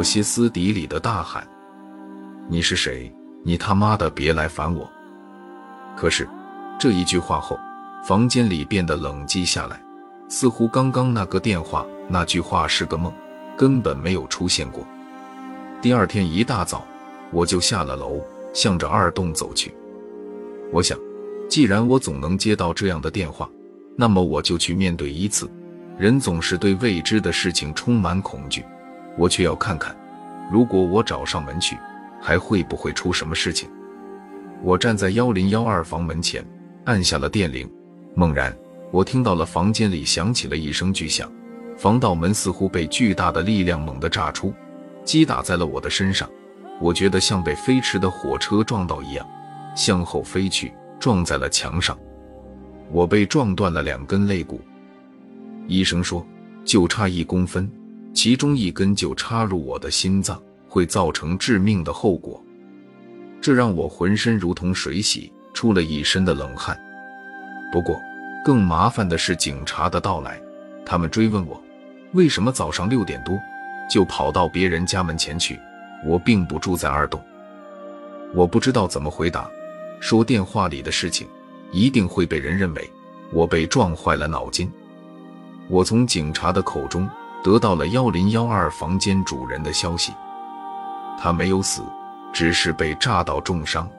我歇斯底里的大喊：“你是谁？你他妈的别来烦我！”可是这一句话后，房间里变得冷寂下来，似乎刚刚那个电话那句话是个梦，根本没有出现过。第二天一大早，我就下了楼，向着二栋走去。我想，既然我总能接到这样的电话，那么我就去面对一次。人总是对未知的事情充满恐惧，我却要看看，如果我找上门去，还会不会出什么事情。我站在幺零幺二房门前，按下了电铃。猛然，我听到了房间里响起了一声巨响，防盗门似乎被巨大的力量猛地炸出，击打在了我的身上。我觉得像被飞驰的火车撞到一样，向后飞去，撞在了墙上。我被撞断了两根肋骨。医生说，就差一公分，其中一根就插入我的心脏，会造成致命的后果。这让我浑身如同水洗，出了一身的冷汗。不过，更麻烦的是警察的到来。他们追问我，为什么早上六点多就跑到别人家门前去？我并不住在二栋。我不知道怎么回答。说电话里的事情，一定会被人认为我被撞坏了脑筋。我从警察的口中得到了幺零幺二房间主人的消息，他没有死。只是被炸到重伤。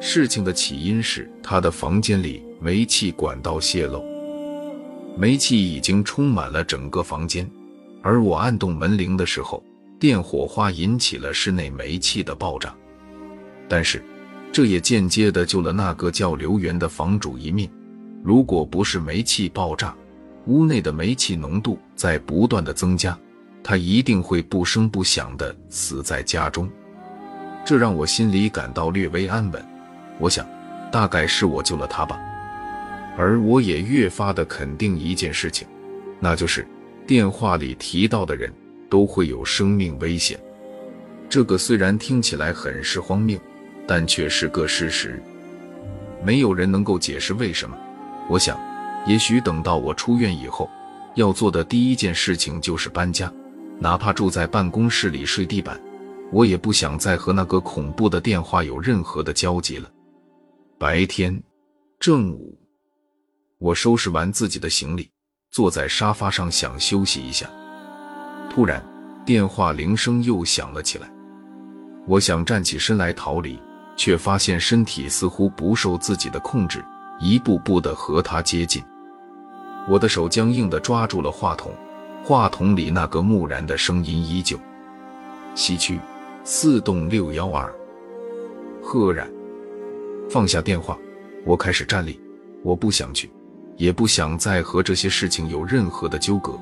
事情的起因是他的房间里煤气管道泄漏，煤气已经充满了整个房间。而我按动门铃的时候，电火花引起了室内煤气的爆炸。但是，这也间接的救了那个叫刘元的房主一命。如果不是煤气爆炸，屋内的煤气浓度在不断的增加，他一定会不声不响的死在家中。这让我心里感到略微安稳。我想，大概是我救了他吧。而我也越发的肯定一件事情，那就是电话里提到的人都会有生命危险。这个虽然听起来很是荒谬，但却是个事实。没有人能够解释为什么。我想，也许等到我出院以后，要做的第一件事情就是搬家，哪怕住在办公室里睡地板。我也不想再和那个恐怖的电话有任何的交集了。白天，正午，我收拾完自己的行李，坐在沙发上想休息一下。突然，电话铃声又响了起来。我想站起身来逃离，却发现身体似乎不受自己的控制，一步步的和他接近。我的手僵硬的抓住了话筒，话筒里那个木然的声音依旧。西区。四栋六幺二，赫然放下电话，我开始站立。我不想去，也不想再和这些事情有任何的纠葛。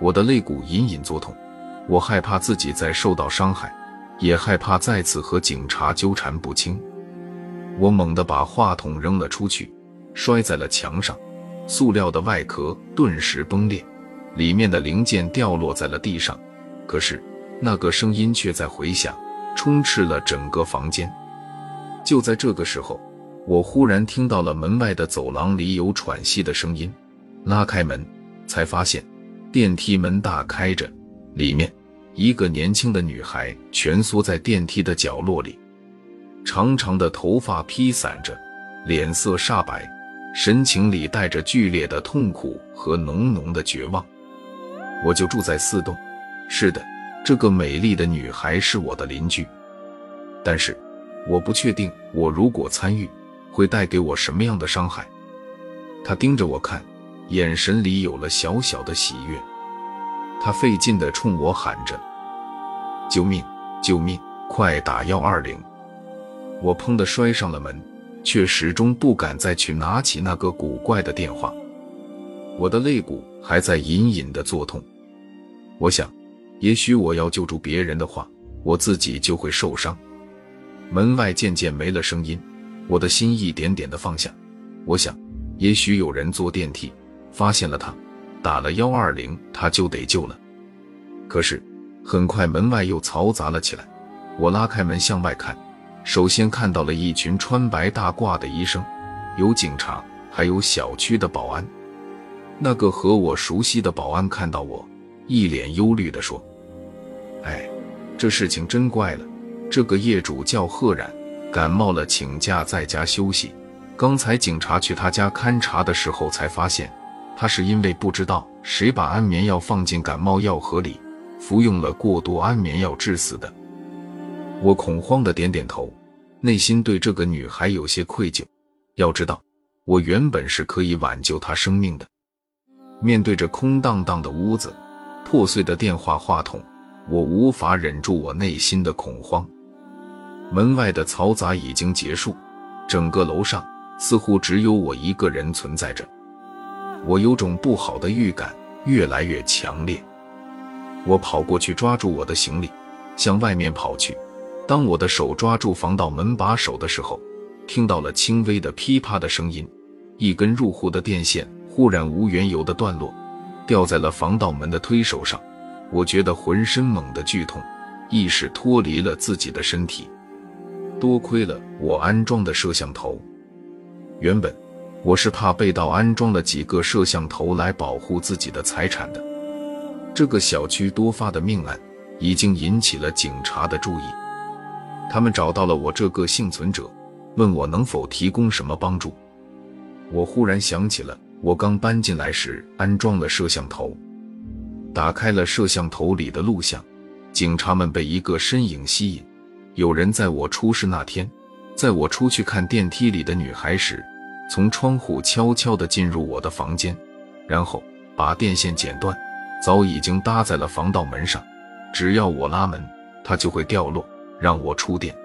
我的肋骨隐隐作痛，我害怕自己再受到伤害，也害怕再次和警察纠缠不清。我猛地把话筒扔了出去，摔在了墙上，塑料的外壳顿时崩裂，里面的零件掉落在了地上。可是那个声音却在回响。充斥了整个房间。就在这个时候，我忽然听到了门外的走廊里有喘息的声音。拉开门，才发现电梯门大开着，里面一个年轻的女孩蜷缩在电梯的角落里，长长的头发披散着，脸色煞白，神情里带着剧烈的痛苦和浓浓的绝望。我就住在四栋，是的。这个美丽的女孩是我的邻居，但是我不确定，我如果参与，会带给我什么样的伤害。她盯着我看，眼神里有了小小的喜悦。她费劲地冲我喊着：“救命！救命！快打幺二零！”我砰地摔上了门，却始终不敢再去拿起那个古怪的电话。我的肋骨还在隐隐的作痛，我想。也许我要救助别人的话，我自己就会受伤。门外渐渐没了声音，我的心一点点的放下。我想，也许有人坐电梯发现了他，打了幺二零，他就得救了。可是，很快门外又嘈杂了起来。我拉开门向外看，首先看到了一群穿白大褂的医生，有警察，还有小区的保安。那个和我熟悉的保安看到我。一脸忧虑地说：“哎，这事情真怪了。这个业主叫贺冉，感冒了，请假在家休息。刚才警察去他家勘察的时候，才发现他是因为不知道谁把安眠药放进感冒药盒里，服用了过多安眠药致死的。我恐慌的点点头，内心对这个女孩有些愧疚。要知道，我原本是可以挽救她生命的。面对着空荡荡的屋子，破碎的电话话筒，我无法忍住我内心的恐慌。门外的嘈杂已经结束，整个楼上似乎只有我一个人存在着。我有种不好的预感，越来越强烈。我跑过去抓住我的行李，向外面跑去。当我的手抓住防盗门把手的时候，听到了轻微的噼啪的声音，一根入户的电线。忽然无缘由的断落，掉在了防盗门的推手上。我觉得浑身猛地剧痛，意识脱离了自己的身体。多亏了我安装的摄像头。原本我是怕被盗，安装了几个摄像头来保护自己的财产的。这个小区多发的命案已经引起了警察的注意，他们找到了我这个幸存者，问我能否提供什么帮助。我忽然想起了。我刚搬进来时安装了摄像头，打开了摄像头里的录像。警察们被一个身影吸引，有人在我出事那天，在我出去看电梯里的女孩时，从窗户悄悄地进入我的房间，然后把电线剪断，早已经搭在了防盗门上。只要我拉门，它就会掉落，让我触电。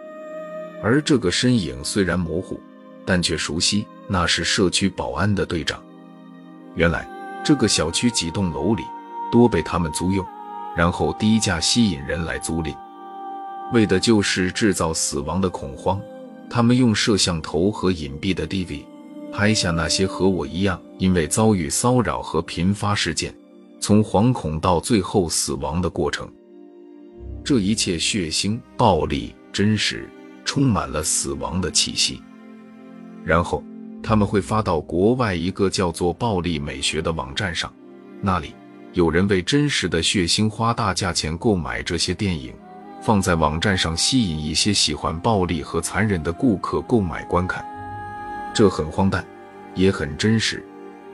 而这个身影虽然模糊，但却熟悉，那是社区保安的队长。原来这个小区几栋楼里多被他们租用，然后低价吸引人来租赁，为的就是制造死亡的恐慌。他们用摄像头和隐蔽的 DV 拍下那些和我一样因为遭遇骚扰和频发事件，从惶恐到最后死亡的过程。这一切血腥、暴力、真实，充满了死亡的气息。然后。他们会发到国外一个叫做“暴力美学”的网站上，那里有人为真实的血腥花大价钱购买这些电影，放在网站上吸引一些喜欢暴力和残忍的顾客购买观看。这很荒诞，也很真实，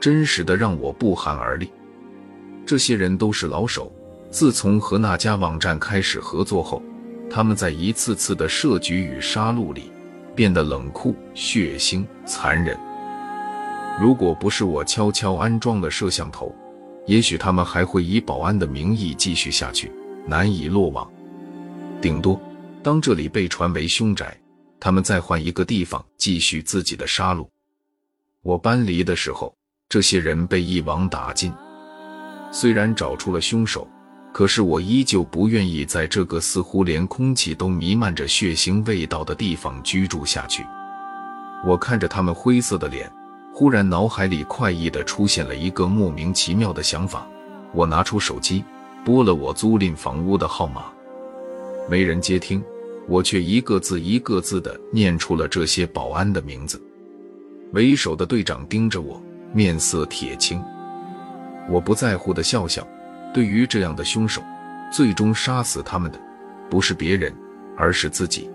真实的让我不寒而栗。这些人都是老手，自从和那家网站开始合作后，他们在一次次的设局与杀戮里。变得冷酷、血腥、残忍。如果不是我悄悄安装了摄像头，也许他们还会以保安的名义继续下去，难以落网。顶多当这里被传为凶宅，他们再换一个地方继续自己的杀戮。我搬离的时候，这些人被一网打尽。虽然找出了凶手。可是我依旧不愿意在这个似乎连空气都弥漫着血腥味道的地方居住下去。我看着他们灰色的脸，忽然脑海里快意的出现了一个莫名其妙的想法。我拿出手机拨了我租赁房屋的号码，没人接听，我却一个字一个字的念出了这些保安的名字。为首的队长盯着我，面色铁青。我不在乎的笑笑。对于这样的凶手，最终杀死他们的不是别人，而是自己。